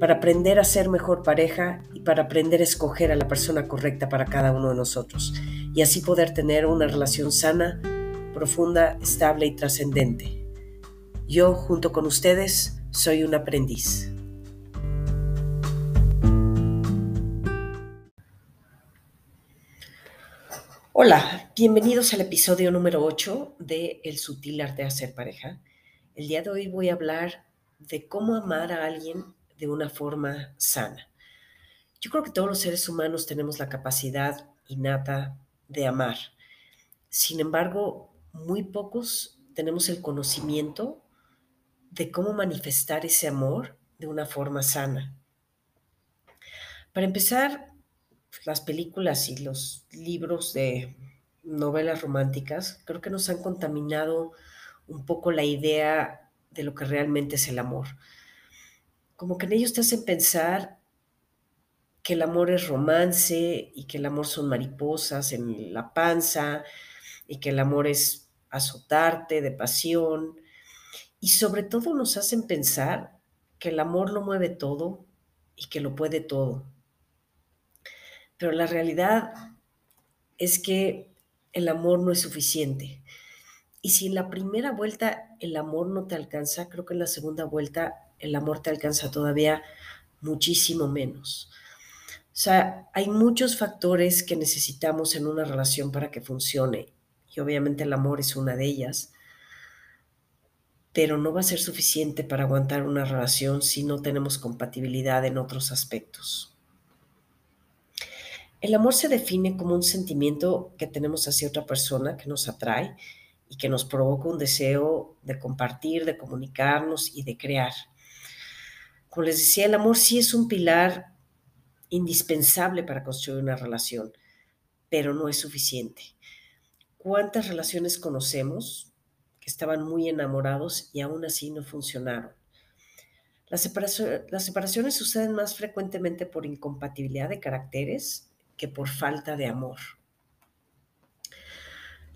para aprender a ser mejor pareja y para aprender a escoger a la persona correcta para cada uno de nosotros y así poder tener una relación sana, profunda, estable y trascendente. Yo, junto con ustedes, soy un aprendiz. Hola, bienvenidos al episodio número 8 de El sutil arte de hacer pareja. El día de hoy voy a hablar de cómo amar a alguien de una forma sana. Yo creo que todos los seres humanos tenemos la capacidad innata de amar. Sin embargo, muy pocos tenemos el conocimiento de cómo manifestar ese amor de una forma sana. Para empezar, las películas y los libros de novelas románticas creo que nos han contaminado un poco la idea de lo que realmente es el amor como que en ellos te hacen pensar que el amor es romance y que el amor son mariposas en la panza y que el amor es azotarte de pasión. Y sobre todo nos hacen pensar que el amor lo mueve todo y que lo puede todo. Pero la realidad es que el amor no es suficiente. Y si en la primera vuelta el amor no te alcanza, creo que en la segunda vuelta el amor te alcanza todavía muchísimo menos. O sea, hay muchos factores que necesitamos en una relación para que funcione y obviamente el amor es una de ellas, pero no va a ser suficiente para aguantar una relación si no tenemos compatibilidad en otros aspectos. El amor se define como un sentimiento que tenemos hacia otra persona que nos atrae y que nos provoca un deseo de compartir, de comunicarnos y de crear. Como les decía, el amor sí es un pilar indispensable para construir una relación, pero no es suficiente. ¿Cuántas relaciones conocemos que estaban muy enamorados y aún así no funcionaron? Las, las separaciones suceden más frecuentemente por incompatibilidad de caracteres que por falta de amor.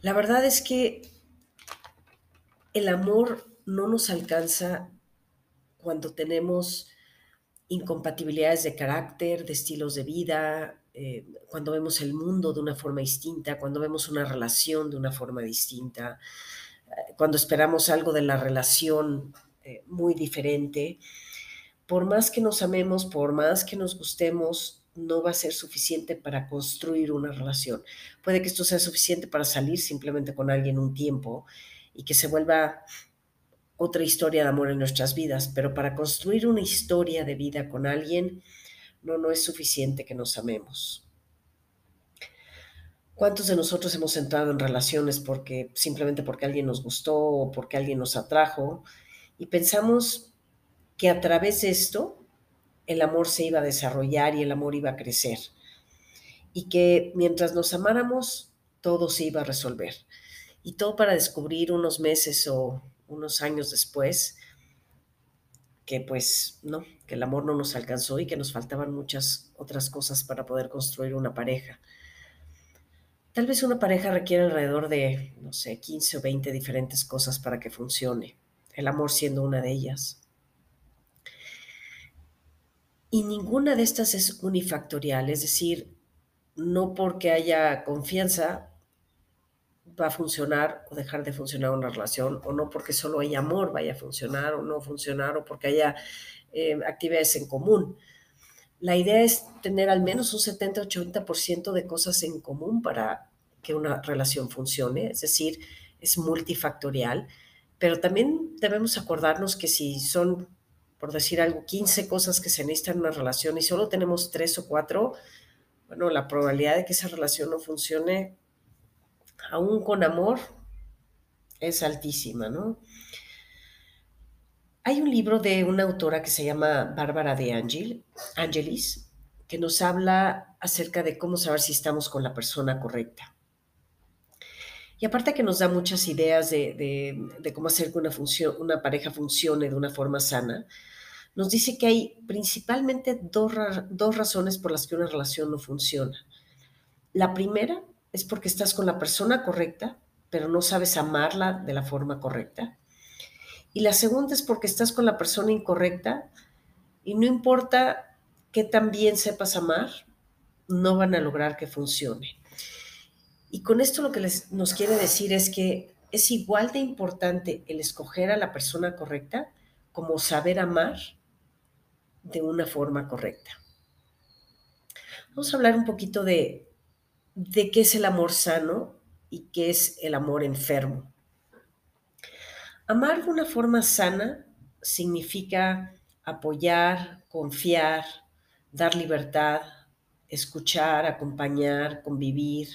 La verdad es que el amor no nos alcanza cuando tenemos incompatibilidades de carácter, de estilos de vida, eh, cuando vemos el mundo de una forma distinta, cuando vemos una relación de una forma distinta, eh, cuando esperamos algo de la relación eh, muy diferente. Por más que nos amemos, por más que nos gustemos, no va a ser suficiente para construir una relación. Puede que esto sea suficiente para salir simplemente con alguien un tiempo y que se vuelva otra historia de amor en nuestras vidas, pero para construir una historia de vida con alguien, no, no es suficiente que nos amemos. ¿Cuántos de nosotros hemos entrado en relaciones porque simplemente porque alguien nos gustó o porque alguien nos atrajo y pensamos que a través de esto el amor se iba a desarrollar y el amor iba a crecer. Y que mientras nos amáramos todo se iba a resolver. Y todo para descubrir unos meses o unos años después, que pues no, que el amor no nos alcanzó y que nos faltaban muchas otras cosas para poder construir una pareja. Tal vez una pareja requiere alrededor de, no sé, 15 o 20 diferentes cosas para que funcione, el amor siendo una de ellas. Y ninguna de estas es unifactorial, es decir, no porque haya confianza va a funcionar o dejar de funcionar una relación, o no porque solo hay amor vaya a funcionar o no funcionar, o porque haya eh, actividades en común. La idea es tener al menos un 70-80% de cosas en común para que una relación funcione, es decir, es multifactorial, pero también debemos acordarnos que si son, por decir algo, 15 cosas que se necesitan en una relación y solo tenemos 3 o 4, bueno, la probabilidad de que esa relación no funcione aún con amor, es altísima, ¿no? Hay un libro de una autora que se llama Bárbara de Angel, Angelis, que nos habla acerca de cómo saber si estamos con la persona correcta. Y aparte que nos da muchas ideas de, cómo hacer que una, pareja funcione de una forma sana, nos dice que hay principalmente dos razones por las que una relación no funciona. La primera es porque estás con la persona correcta, pero no sabes amarla de la forma correcta. Y la segunda es porque estás con la persona incorrecta y no importa qué tan bien sepas amar, no van a lograr que funcione. Y con esto lo que les, nos quiere decir es que es igual de importante el escoger a la persona correcta como saber amar de una forma correcta. Vamos a hablar un poquito de, de qué es el amor sano y qué es el amor enfermo. Amar de una forma sana significa apoyar, confiar, dar libertad, escuchar, acompañar, convivir,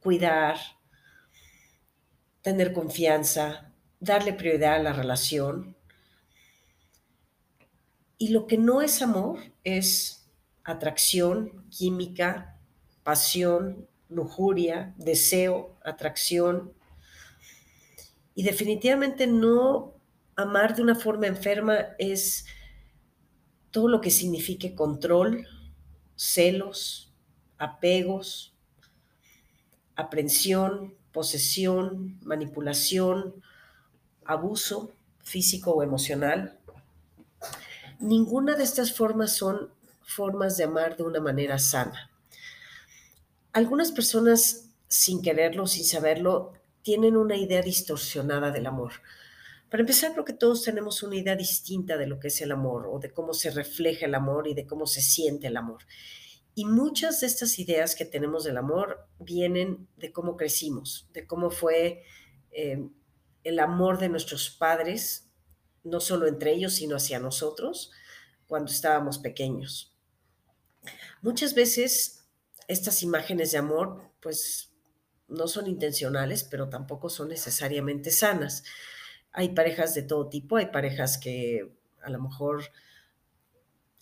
cuidar, tener confianza, darle prioridad a la relación. Y lo que no es amor es atracción, química, pasión, lujuria, deseo, atracción. Y definitivamente no amar de una forma enferma es todo lo que signifique control, celos, apegos, aprensión, posesión, manipulación, abuso físico o emocional. Ninguna de estas formas son formas de amar de una manera sana. Algunas personas, sin quererlo, sin saberlo, tienen una idea distorsionada del amor. Para empezar, creo que todos tenemos una idea distinta de lo que es el amor o de cómo se refleja el amor y de cómo se siente el amor. Y muchas de estas ideas que tenemos del amor vienen de cómo crecimos, de cómo fue eh, el amor de nuestros padres, no solo entre ellos, sino hacia nosotros, cuando estábamos pequeños. Muchas veces estas imágenes de amor, pues, no son intencionales, pero tampoco son necesariamente sanas. Hay parejas de todo tipo, hay parejas que a lo mejor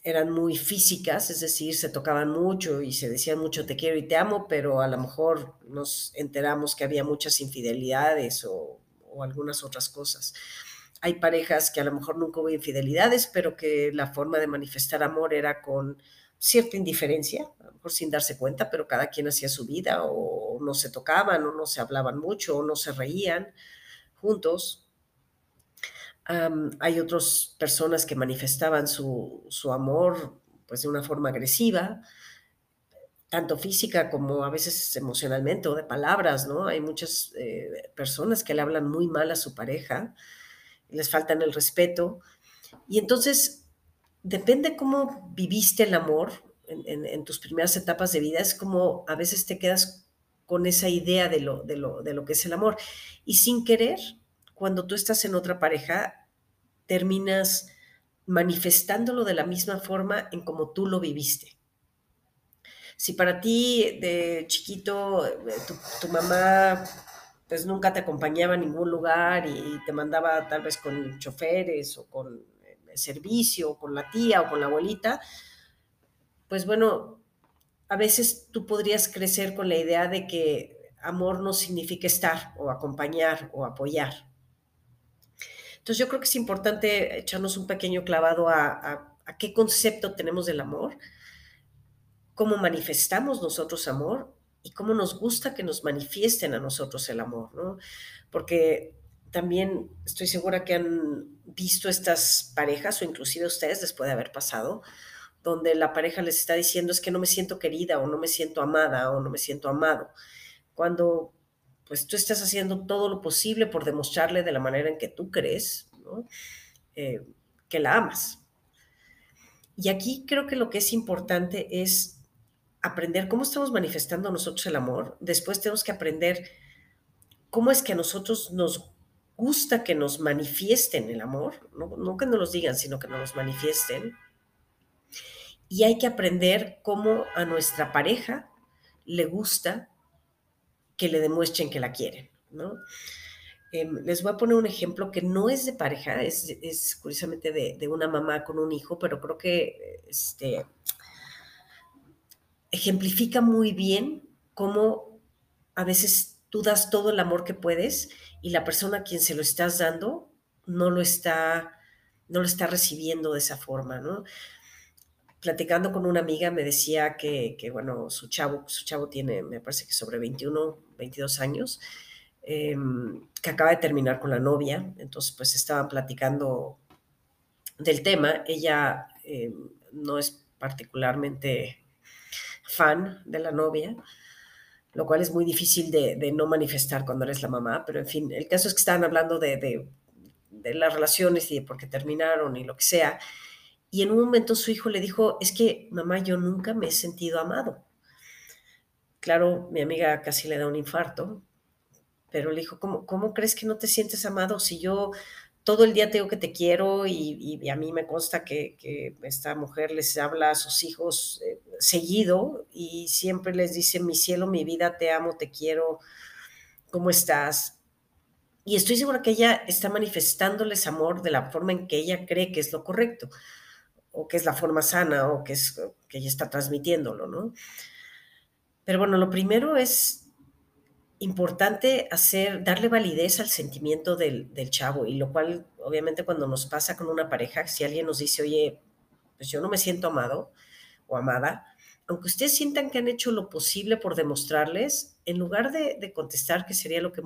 eran muy físicas, es decir, se tocaban mucho y se decían mucho te quiero y te amo, pero a lo mejor nos enteramos que había muchas infidelidades o, algunas otras cosas. Hay parejas que a lo mejor nunca hubo infidelidades, pero que la forma de manifestar amor era con cierta indiferencia, sin darse cuenta, pero cada quien hacía su vida o no se tocaban o no se hablaban mucho o no se reían juntos hay otras personas que manifestaban su, amor pues de una forma agresiva, tanto física como a veces emocionalmente o de palabras, ¿no? Hay muchas eh, personas que le hablan muy mal a su pareja, les faltan el respeto. Y entonces, depende cómo viviste el amor en, tus primeras etapas de vida, es como a veces te quedas con esa idea de lo, de lo, de lo que es el amor. Y sin querer, cuando tú estás en otra pareja, terminas manifestándolo de la misma forma en como tú lo viviste. Si para ti de chiquito eh, tu, mamá pues nunca te acompañaba a ningún lugar y te mandaba tal vez con choferes o con eh, servicio, o con la tía o con la abuelita, pues bueno, a veces tú podrías crecer con la idea de que amor no significa estar o acompañar o apoyar. Entonces yo creo que es importante echarnos un pequeño clavado a, qué concepto tenemos del amor, cómo manifestamos nosotros amor y cómo nos gusta que nos manifiesten a nosotros el amor, ¿no? Porque también estoy segura que han visto estas parejas o inclusive ustedes después de haber pasado, donde la pareja les está diciendo es que no me siento querida o no me siento amada o no me siento amado, cuando pues tú estás haciendo todo lo posible por demostrarle de la manera en que tú crees eh, que la amas. Y aquí creo que lo que es importante es aprender cómo estamos manifestando nosotros el amor. Después tenemos que aprender cómo es que a nosotros nos gusta que nos manifiesten el amor, no, que nos los digan, sino que nos manifiesten. Y hay que aprender cómo a nuestra pareja le gusta que le demuestren que la quieren, ¿no? Em, les voy a poner un ejemplo que no es de pareja, es, curiosamente de, una mamá con un hijo, pero creo que este, ejemplifica muy bien cómo a veces tú das todo el amor que puedes y la persona a quien se lo estás dando no lo está, no lo está recibiendo de esa forma, ¿no? Platicando con una amiga me decía que, que bueno, su chavo, su chavo tiene, me parece que sobre 21, 22 años, eh, que acaba de terminar con la novia, entonces pues estaban platicando del tema. Ella eh, no es particularmente fan de la novia, lo cual es muy difícil de, de, no manifestar cuando eres la mamá, pero en fin, el caso es que estaban hablando de, de, de, las relaciones y de por qué terminaron y lo que sea. Y en un momento su hijo le dijo, es que mamá, yo nunca me he sentido amado. Claro, mi amiga casi le da un infarto, pero le dijo, ¿cómo, cómo crees que no te sientes amado si yo todo el día te digo que te quiero y, a mí me consta que, que, esta mujer les habla a sus hijos eh, seguido y siempre les dice, mi cielo, mi vida, te amo, te quiero, ¿cómo estás? Y estoy segura que ella está manifestándoles amor de la forma en que ella cree que es lo correcto, o que es la forma sana, o que, es, que ella está transmitiéndolo, ¿no? Pero bueno, lo primero es importante hacer, darle validez al sentimiento del, chavo, y lo cual, obviamente, cuando nos pasa con una pareja, si alguien nos dice, oye, pues yo no me siento amado o amada, aunque ustedes sientan que han hecho lo posible por demostrarles, en lugar de, contestar, que sería lo que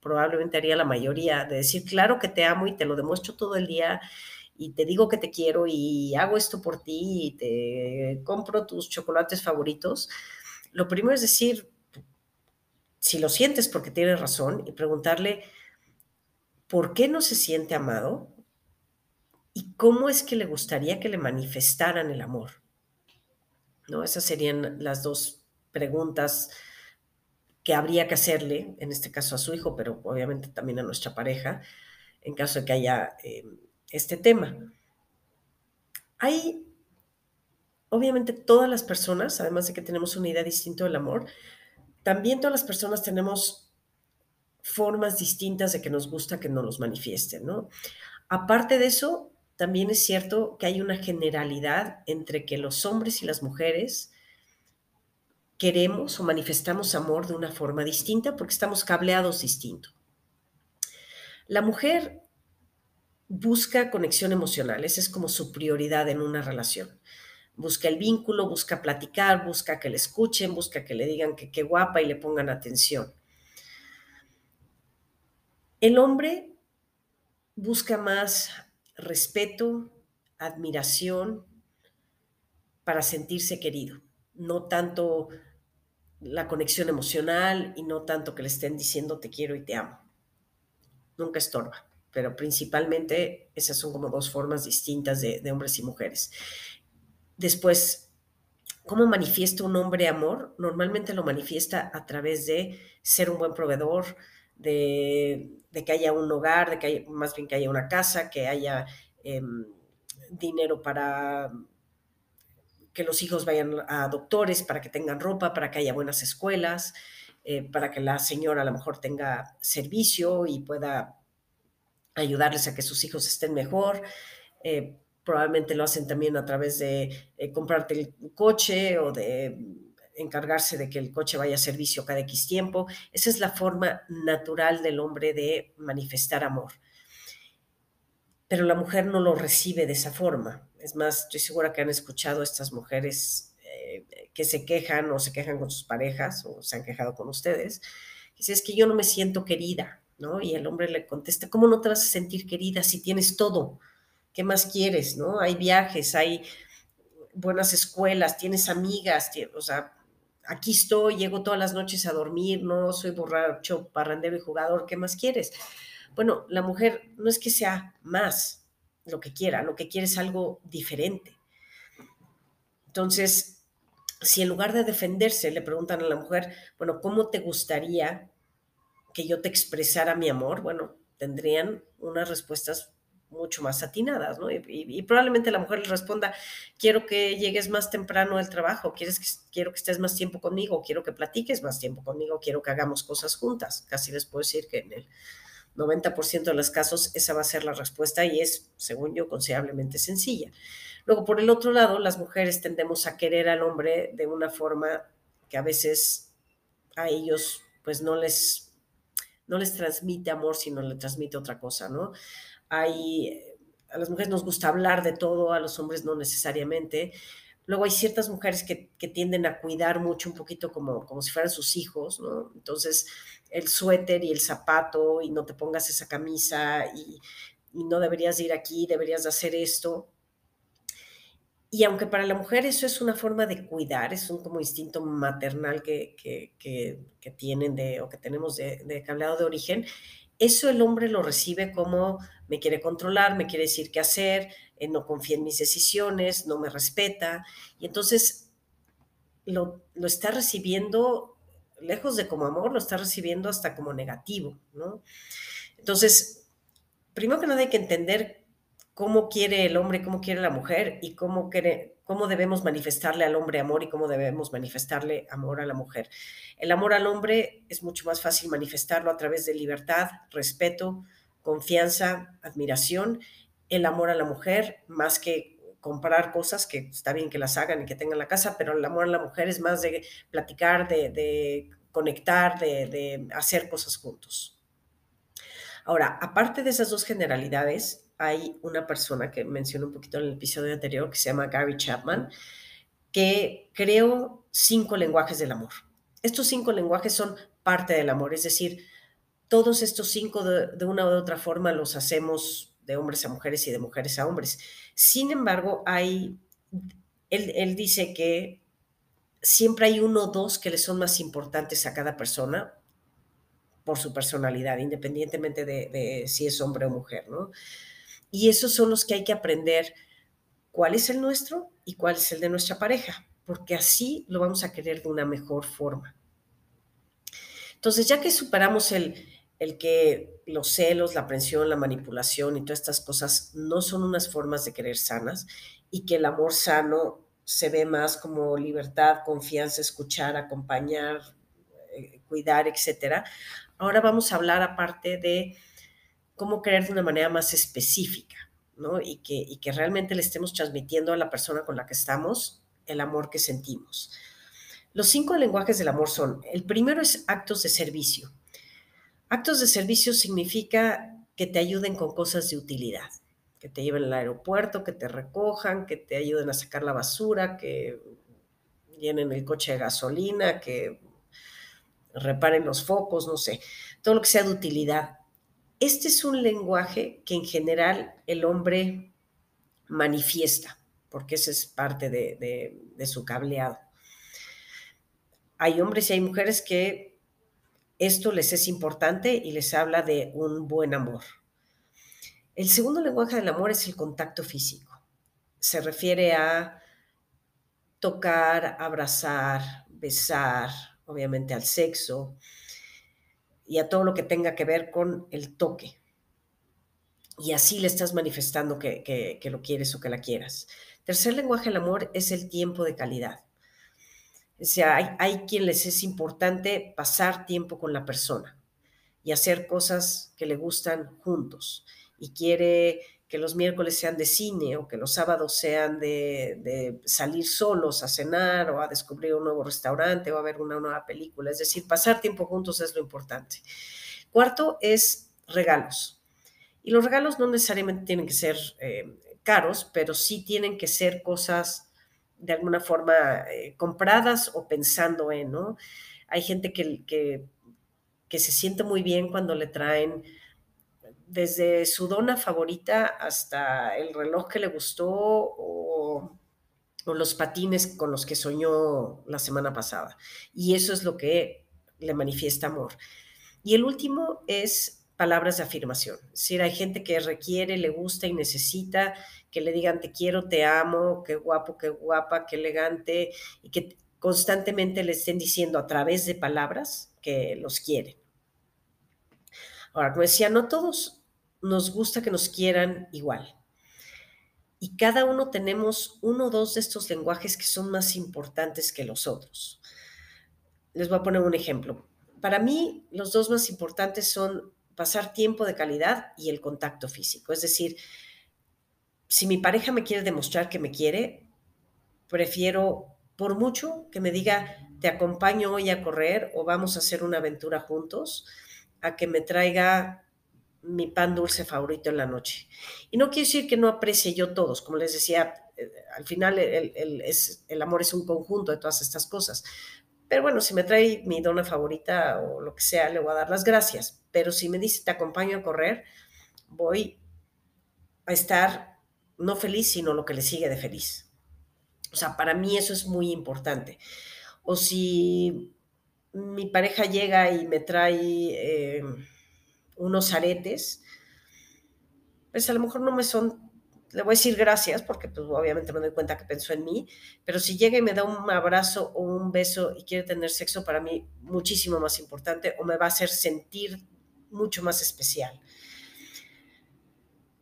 probablemente haría la mayoría, de decir, claro que te amo y te lo demuestro todo el día, y te digo que te quiero y hago esto por ti y te compro tus chocolates favoritos, lo primero es decir, si lo sientes porque tienes razón, y preguntarle por qué no se siente amado y cómo es que le gustaría que le manifestaran el amor. ¿No? Esas serían las dos preguntas que habría que hacerle, en este caso a su hijo, pero obviamente también a nuestra pareja, en caso de que haya eh, este tema. Hay, obviamente, todas las personas, además de que tenemos una idea distinta del amor, también todas las personas tenemos formas distintas de que nos gusta que nos los manifiesten, ¿no? Aparte de eso, también es cierto que hay una generalidad entre que los hombres y las mujeres queremos o manifestamos amor de una forma distinta porque estamos cableados distinto. La mujer busca conexión emocional, esa es como su prioridad en una relación busca el vínculo, busca platicar, busca que le escuchen, busca que le digan que qué guapa y le pongan atención. El hombre busca más respeto, admiración para sentirse querido, no tanto la conexión emocional y no tanto que le estén diciendo te quiero y te amo. Nunca estorba, pero principalmente esas son como dos formas distintas de, hombres y mujeres. Después, ¿cómo manifiesta un hombre amor? Normalmente lo manifiesta a través de ser un buen proveedor, de, que haya un hogar, de que haya, más bien que haya una casa, que haya eh, dinero para que los hijos vayan a doctores, para que tengan ropa, para que haya buenas escuelas, eh, para que la señora a lo mejor tenga servicio y pueda ayudarles a que sus hijos estén mejor. Eh, probablemente lo hacen también a través de eh, comprarte el coche o de encargarse de que el coche vaya a servicio cada X tiempo. Esa es la forma natural del hombre de manifestar amor. Pero la mujer no lo recibe de esa forma. Es más, estoy segura que han escuchado a estas mujeres eh, que se quejan o se quejan con sus parejas o se han quejado con ustedes. Dice, es que yo no me siento querida, ¿no? Y el hombre le contesta, ¿cómo no te vas a sentir querida si tienes todo? ¿Qué más quieres, no? Hay viajes, hay buenas escuelas, tienes amigas, o sea, aquí estoy, llego todas las noches a dormir, no soy borracho, parrandero y jugador, ¿qué más quieres? Bueno, la mujer no es que sea más lo que quiera, lo que quiere es algo diferente. Entonces, si en lugar de defenderse le preguntan a la mujer, bueno, ¿cómo te gustaría que yo te expresara mi amor? Bueno, tendrían unas respuestas mucho más atinadas, ¿no? Y, probablemente la mujer le responda, quiero que llegues más temprano al trabajo, quieres quiero que estés más tiempo conmigo, quiero que platiques más tiempo conmigo, quiero que hagamos cosas juntas. Casi les puedo decir que en el 90% de los casos esa va a ser la respuesta y es, según yo, considerablemente sencilla. Luego, por el otro lado, las mujeres tendemos a querer al hombre de una forma que a veces a ellos pues no les, no les transmite amor, sino le transmite otra cosa, ¿no? Hay, a las mujeres nos gusta hablar de todo, a los hombres no necesariamente. Luego hay ciertas mujeres que, que, tienden a cuidar mucho, un poquito como, como si fueran sus hijos, ¿no? Entonces, el suéter y el zapato y no te pongas esa camisa y, no deberías ir aquí, deberías de hacer esto. Y aunque para la mujer eso es una forma de cuidar, es un como instinto maternal que, que, tienen de, o que tenemos de, de de origen, eso el hombre lo recibe como me quiere controlar, me quiere decir qué hacer, eh, no confía en mis decisiones, no me respeta. Y entonces lo, lo, está recibiendo, lejos de como amor, lo está recibiendo hasta como negativo, ¿no? Entonces, primero que nada hay que entender cómo quiere el hombre, cómo quiere la mujer y cómo quiere, cómo debemos manifestarle al hombre amor y cómo debemos manifestarle amor a la mujer. El amor al hombre es mucho más fácil manifestarlo a través de libertad, respeto, confianza, admiración. El amor a la mujer, más que comprar cosas, que está bien que las hagan y que tengan la casa, pero el amor a la mujer es más de platicar, de, conectar, de, de hacer cosas juntos. Ahora, aparte de esas dos generalidades, hay una persona que mencioné un poquito en el episodio anterior que se llama Gary Chapman, que creó cinco lenguajes del amor. Estos cinco lenguajes son parte del amor, es decir, todos estos cinco de, una u otra forma los hacemos de hombres a mujeres y de mujeres a hombres. Sin embargo, hay, él, él dice que siempre hay uno o dos que le son más importantes a cada persona por su personalidad, independientemente de, de si es hombre o mujer, ¿no? Y esos son los que hay que aprender cuál es el nuestro y cuál es el de nuestra pareja, porque así lo vamos a querer de una mejor forma. Entonces, ya que superamos el, el que los celos, la aprensión, la manipulación y todas estas cosas no son unas formas de querer sanas y que el amor sano se ve más como libertad, confianza, escuchar, acompañar, eh, cuidar, etcétera. Ahora vamos a hablar aparte de cómo querer de una manera más específica, ¿no? Y que, y que realmente le estemos transmitiendo a la persona con la que estamos el amor que sentimos. Los cinco lenguajes del amor son, el primero es actos de servicio. Actos de servicio significa que te ayuden con cosas de utilidad, que te lleven al aeropuerto, que te recojan, que te ayuden a sacar la basura, que llenen el coche de gasolina, que reparen los focos, no sé, todo lo que sea de utilidad. Este es un lenguaje que en general el hombre manifiesta, porque esa es parte de, de, de su cableado. Hay hombres y hay mujeres que esto les es importante y les habla de un buen amor. El segundo lenguaje del amor es el contacto físico. Se refiere a tocar, abrazar, besar, obviamente al sexo, y a todo lo que tenga que ver con el toque. Y así le estás manifestando que, que, lo quieres o que la quieras. Tercer lenguaje del amor es el tiempo de calidad. O sea, hay, hay quien les es importante pasar tiempo con la persona y hacer cosas que le gustan juntos. Y quiere que los miércoles sean de cine o que los sábados sean de, de, salir solos a cenar o a descubrir un nuevo restaurante o a ver una nueva película. Es decir, pasar tiempo juntos es lo importante. Cuarto es regalos. Y los regalos no necesariamente tienen que ser eh, caros, pero sí tienen que ser cosas de alguna forma eh, compradas o pensando en, ¿no? Hay gente que, que, que se siente muy bien cuando le traen desde su dona favorita hasta el reloj que le gustó o, o, los patines con los que soñó la semana pasada. Y eso es lo que le manifiesta amor. Y el último es palabras de afirmación. Es decir, hay gente que requiere, le gusta y necesita que le digan te quiero, te amo, qué guapo, qué guapa, qué elegante, y que constantemente le estén diciendo a través de palabras que los quieren. Ahora, como decía, no todos nos gusta que nos quieran igual. Y cada uno tenemos uno o dos de estos lenguajes que son más importantes que los otros. Les voy a poner un ejemplo. Para mí, los dos más importantes son pasar tiempo de calidad y el contacto físico. Es decir, si mi pareja me quiere demostrar que me quiere, prefiero por mucho que me diga, te acompaño hoy a correr o vamos a hacer una aventura juntos, a que me traiga mi pan dulce favorito en la noche. Y no quiero decir que no aprecie yo todos, como les decía, eh, al final el, es, el amor es un conjunto de todas estas cosas. Pero bueno, si me trae mi dona favorita o lo que sea, le voy a dar las gracias. Pero si me dice, te acompaño a correr, voy a estar no feliz, sino lo que le sigue de feliz. O sea, para mí eso es muy importante. O si mi pareja llega y me trae eh, unos aretes, pues a lo mejor no me son, le voy a decir gracias porque pues obviamente me doy cuenta que pensó en mí, pero si llega y me da un abrazo o un beso y quiere tener sexo, para mí muchísimo más importante o me va a hacer sentir mucho más especial.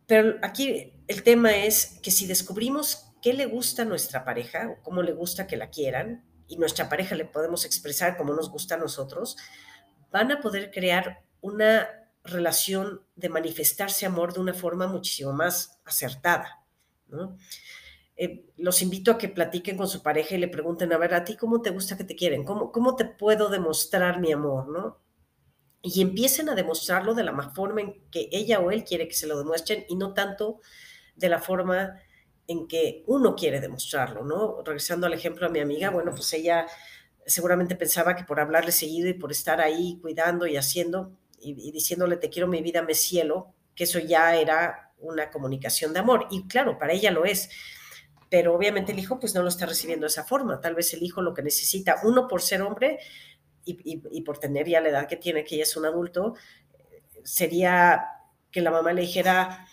Pero aquí el tema es que si descubrimos qué le gusta a nuestra pareja o cómo le gusta que la quieran, y nuestra pareja le podemos expresar cómo nos gusta a nosotros, van a poder crear una relación de manifestarse amor de una forma muchísimo más acertada. Eh, los invito a que platiquen con su pareja y le pregunten, a ver, ¿a ti cómo te gusta que te quieren? ¿Cómo, cómo te puedo demostrar mi amor? ¿no? y empiecen a demostrarlo de la forma en que ella o él quiere que se lo demuestren y no tanto de la forma en que uno quiere demostrarlo, ¿no? Regresando al ejemplo de mi amiga, bueno, pues ella seguramente pensaba que por hablarle seguido y por estar ahí cuidando y haciendo y, diciéndole te quiero mi vida, me cielo, que eso ya era una comunicación de amor. Y claro, para ella lo es pero obviamente el hijo pues no lo está recibiendo de esa forma. Tal vez el hijo lo que necesita, uno por ser hombre, y, por tener ya la edad que tiene, que ella es un adulto, sería que la mamá le dijera,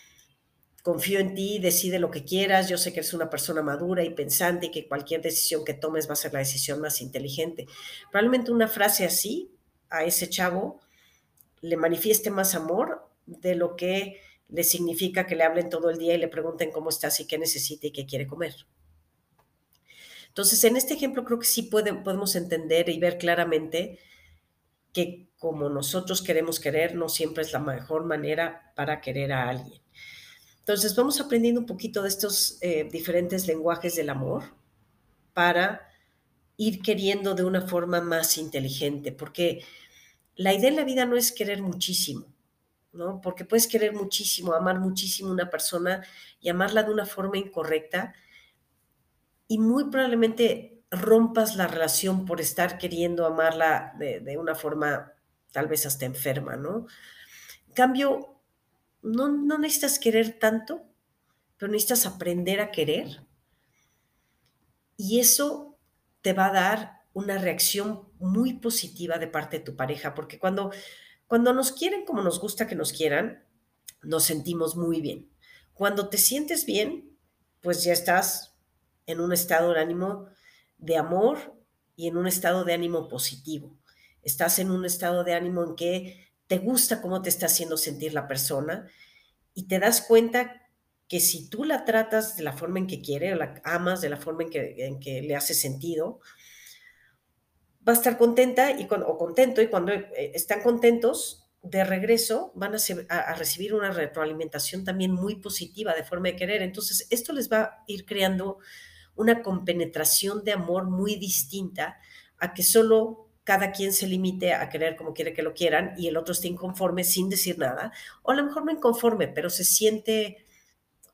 confío en ti, decide lo que quieras, yo sé que eres una persona madura y pensante y que cualquier decisión que tomes va a ser la decisión más inteligente. Probablemente una frase así a ese chavo le manifieste más amor de lo que le significa que le hablen todo el día y le pregunten cómo estás y qué necesita y qué quiere comer. Entonces, en este ejemplo creo que sí podemos entender y ver claramente que como nosotros queremos querer, no siempre es la mejor manera para querer a alguien. Entonces, vamos aprendiendo un poquito de estos eh, diferentes lenguajes del amor para ir queriendo de una forma más inteligente, porque la idea en la vida no es querer muchísimo, ¿no? Porque puedes querer muchísimo, amar muchísimo a una persona y amarla de una forma incorrecta y muy probablemente rompas la relación por estar queriendo amarla de, una forma tal vez hasta enferma, ¿no? En cambio, no, no necesitas querer tanto, pero necesitas aprender a querer y eso te va a dar una reacción muy positiva de parte de tu pareja, porque cuando, cuando nos quieren como nos gusta que nos quieran, nos sentimos muy bien. Cuando te sientes bien, pues ya estás en un estado de ánimo de amor y en un estado de ánimo positivo. Estás en un estado de ánimo en que te gusta cómo te está haciendo sentir la persona y te das cuenta que si tú la tratas de la forma en que quiere o la amas de la forma en que, en que le hace sentido, va a estar contenta y o contento y cuando eh, están contentos, de regreso van a, recibir una retroalimentación también muy positiva de forma de querer. Entonces, esto les va a ir creando una compenetración de amor muy distinta a que solo cada quien se limite a querer como quiere que lo quieran y el otro esté inconforme sin decir nada, o a lo mejor no inconforme, pero se siente,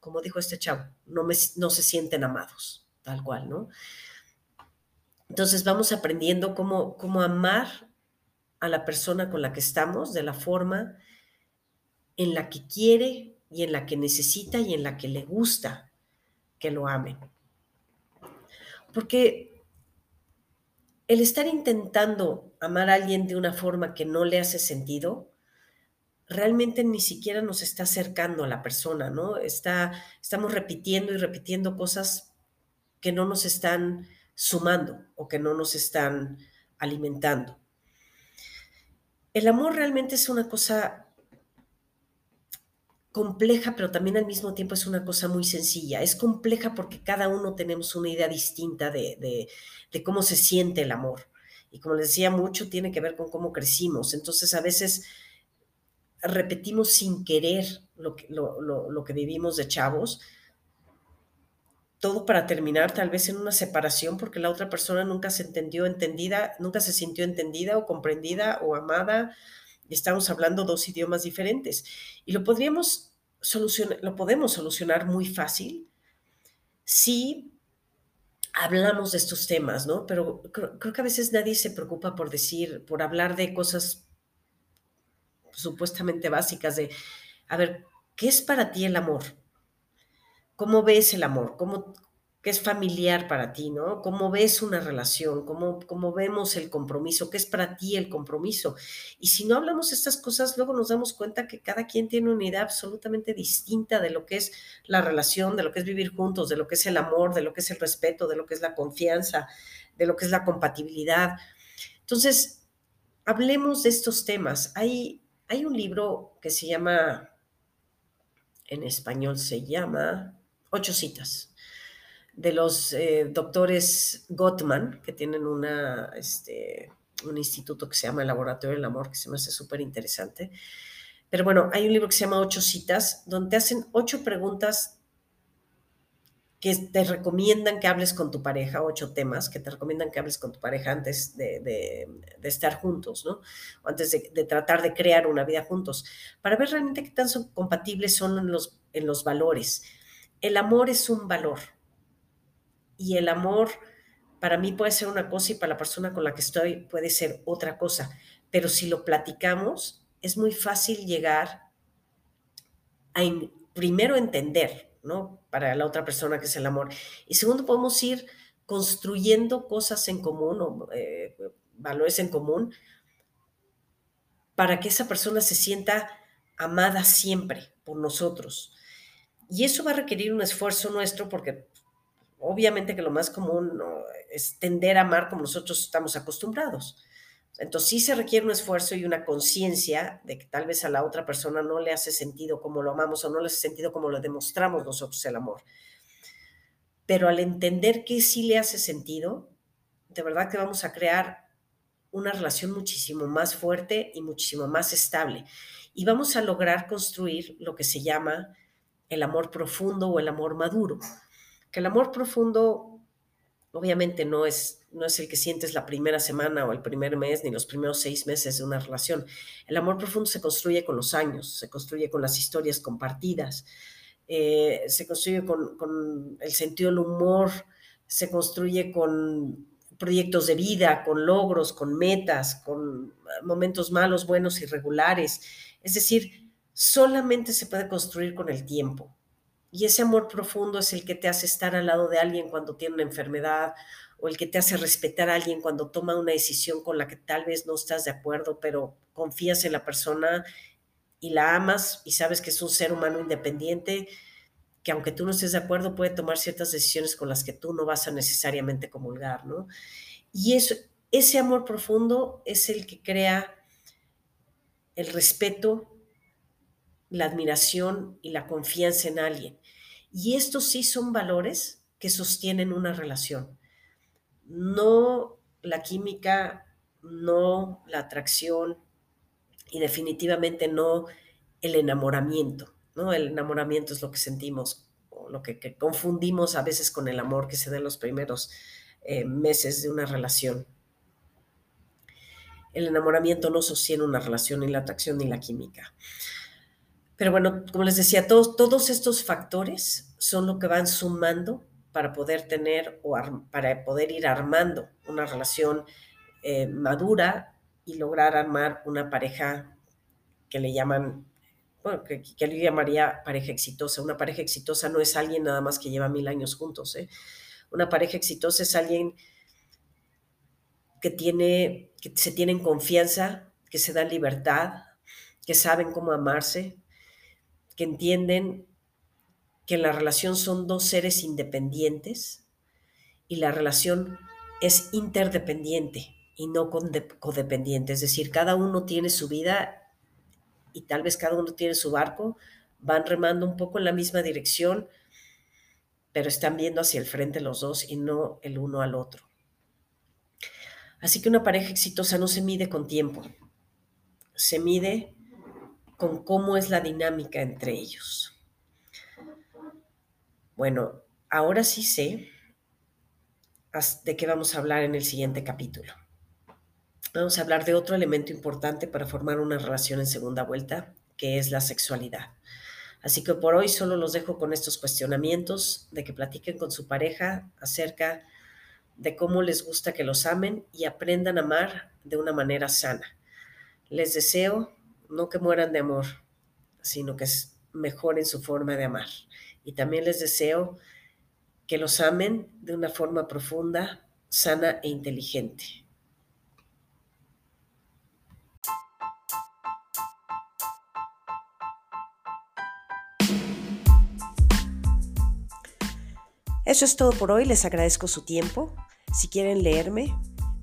como dijo este chavo, no se sienten amados, tal cual, ¿no? Entonces vamos aprendiendo cómo, cómo amar a la persona con la que estamos de la forma en la que quiere y en la que necesita y en la que le gusta que lo amen. Porque el estar intentando amar a alguien de una forma que no le hace sentido, realmente ni siquiera nos está acercando a la persona, ¿no? Está, estamos repitiendo y repitiendo cosas que no nos están sumando o que no nos están alimentando. El amor realmente es una cosa compleja, pero también al mismo tiempo es una cosa muy sencilla. Es compleja porque cada uno tenemos una idea distinta de, cómo se siente el amor. Y como les decía, mucho tiene que ver con cómo crecimos. Entonces, a veces repetimos sin querer lo que, lo, lo que vivimos de chavos, todo para terminar tal vez en una separación porque la otra persona nunca se entendió entendida, nunca se sintió entendida o comprendida o amada. Estamos hablando dos idiomas diferentes y lo podríamos solucionar, lo podemos solucionar muy fácil si hablamos de estos temas, ¿no? Pero creo, creo, que a veces nadie se preocupa por decir, por hablar de cosas supuestamente básicas de, a ver, ¿qué es para ti el amor? ¿Cómo ves el amor? ¿Cómo, ¿Qué es familiar para ti? ¿no? ¿Cómo ves una relación? ¿Cómo, ¿Cómo vemos el compromiso? ¿Qué es para ti el compromiso? Y si no hablamos estas cosas, luego nos damos cuenta que cada quien tiene una idea absolutamente distinta de lo que es la relación, de lo que es vivir juntos, de lo que es el amor, de lo que es el respeto, de lo que es la confianza, de lo que es la compatibilidad. Entonces, hablemos de estos temas. Hay, hay un libro que se llama, en español se llama ocho citas, de los eh, doctores Gottman, que tienen una, este, un instituto que se llama el Laboratorio del Amor, que se me hace súper interesante. Pero bueno, hay un libro que se llama Ocho citas, donde te hacen ocho preguntas que te recomiendan que hables con tu pareja, ocho temas que te recomiendan que hables con tu pareja antes de, de, estar juntos, ¿no? O antes de, tratar de crear una vida juntos, para ver realmente qué tan compatibles son los, en los valores el amor es un valor. Y el amor para mí puede ser una cosa y para la persona con la que estoy puede ser otra cosa, pero si lo platicamos es muy fácil llegar a primero entender, ¿no? Para la otra persona que es el amor. Y segundo podemos ir construyendo cosas en común o eh, valores en común para que esa persona se sienta amada siempre por nosotros y eso va a requerir un esfuerzo nuestro porque obviamente que lo más común es tender a amar como nosotros estamos acostumbrados. Entonces sí se requiere un esfuerzo y una conciencia de que tal vez a la otra persona no le hace sentido como lo amamos o no le hace sentido como lo demostramos nosotros el amor. Pero al entender que sí le hace sentido, de verdad que vamos a crear una relación muchísimo más fuerte y muchísimo más estable. Y vamos a lograr construir lo que se llama el amor profundo o el amor maduro. Que el amor profundo obviamente no es, no es el que sientes la primera semana o el primer mes ni los primeros seis meses de una relación. El amor profundo se construye con los años, se construye con las historias compartidas, eh, se construye con, con el sentido del humor, se construye con proyectos de vida, con logros, con metas, con momentos malos, buenos y regulares. Es decir, solamente se puede construir con el tiempo. Y ese amor profundo es el que te hace estar al lado de alguien cuando tiene una enfermedad o el que te hace respetar a alguien cuando toma una decisión con la que tal vez no estás de acuerdo, pero confías en la persona y la amas y sabes que es un ser humano independiente que aunque tú no estés de acuerdo puede tomar ciertas decisiones con las que tú no vas a necesariamente comulgar, ¿no? Y eso, ese amor profundo es el que crea el respeto la admiración y la confianza en alguien. Y estos sí son valores que sostienen una relación. No la química, no la atracción y definitivamente no el enamoramiento. ¿no? El enamoramiento es lo que sentimos lo que, que confundimos a veces con el amor que se da en los primeros eh, meses de una relación. El enamoramiento no sostiene una relación, ni la atracción ni la química. Pero bueno, como les decía, todos, estos factores son lo que van sumando para poder tener o para poder ir armando una relación eh, madura y lograr armar una pareja que le llaman, bueno, que, que, yo llamaría pareja exitosa. Una pareja exitosa no es alguien nada más que lleva mil años juntos. ¿eh? Una pareja exitosa es alguien que, tiene, que se tienen confianza, que se dan libertad, que saben cómo amarse, que entienden que la relación son dos seres independientes y la relación es interdependiente y no codependiente. Es decir, cada uno tiene su vida y tal vez cada uno tiene su barco, van remando un poco en la misma dirección, pero están viendo hacia el frente los dos y no el uno al otro. Así que una pareja exitosa no se mide con tiempo, se mide con cómo es la dinámica entre ellos. Bueno, ahora sí sé de qué vamos a hablar en el siguiente capítulo. Vamos a hablar de otro elemento importante para formar una relación en segunda vuelta, que es la sexualidad. Así que por hoy solo los dejo con estos cuestionamientos de que platiquen con su pareja acerca de cómo les gusta que los amen y aprendan a amar de una manera sana. Les deseo no que mueran de amor, sino que mejoren su forma de amar. Y también les deseo que los amen de una forma profunda, sana e inteligente. Eso es todo por hoy, les agradezco su tiempo. Si quieren leerme,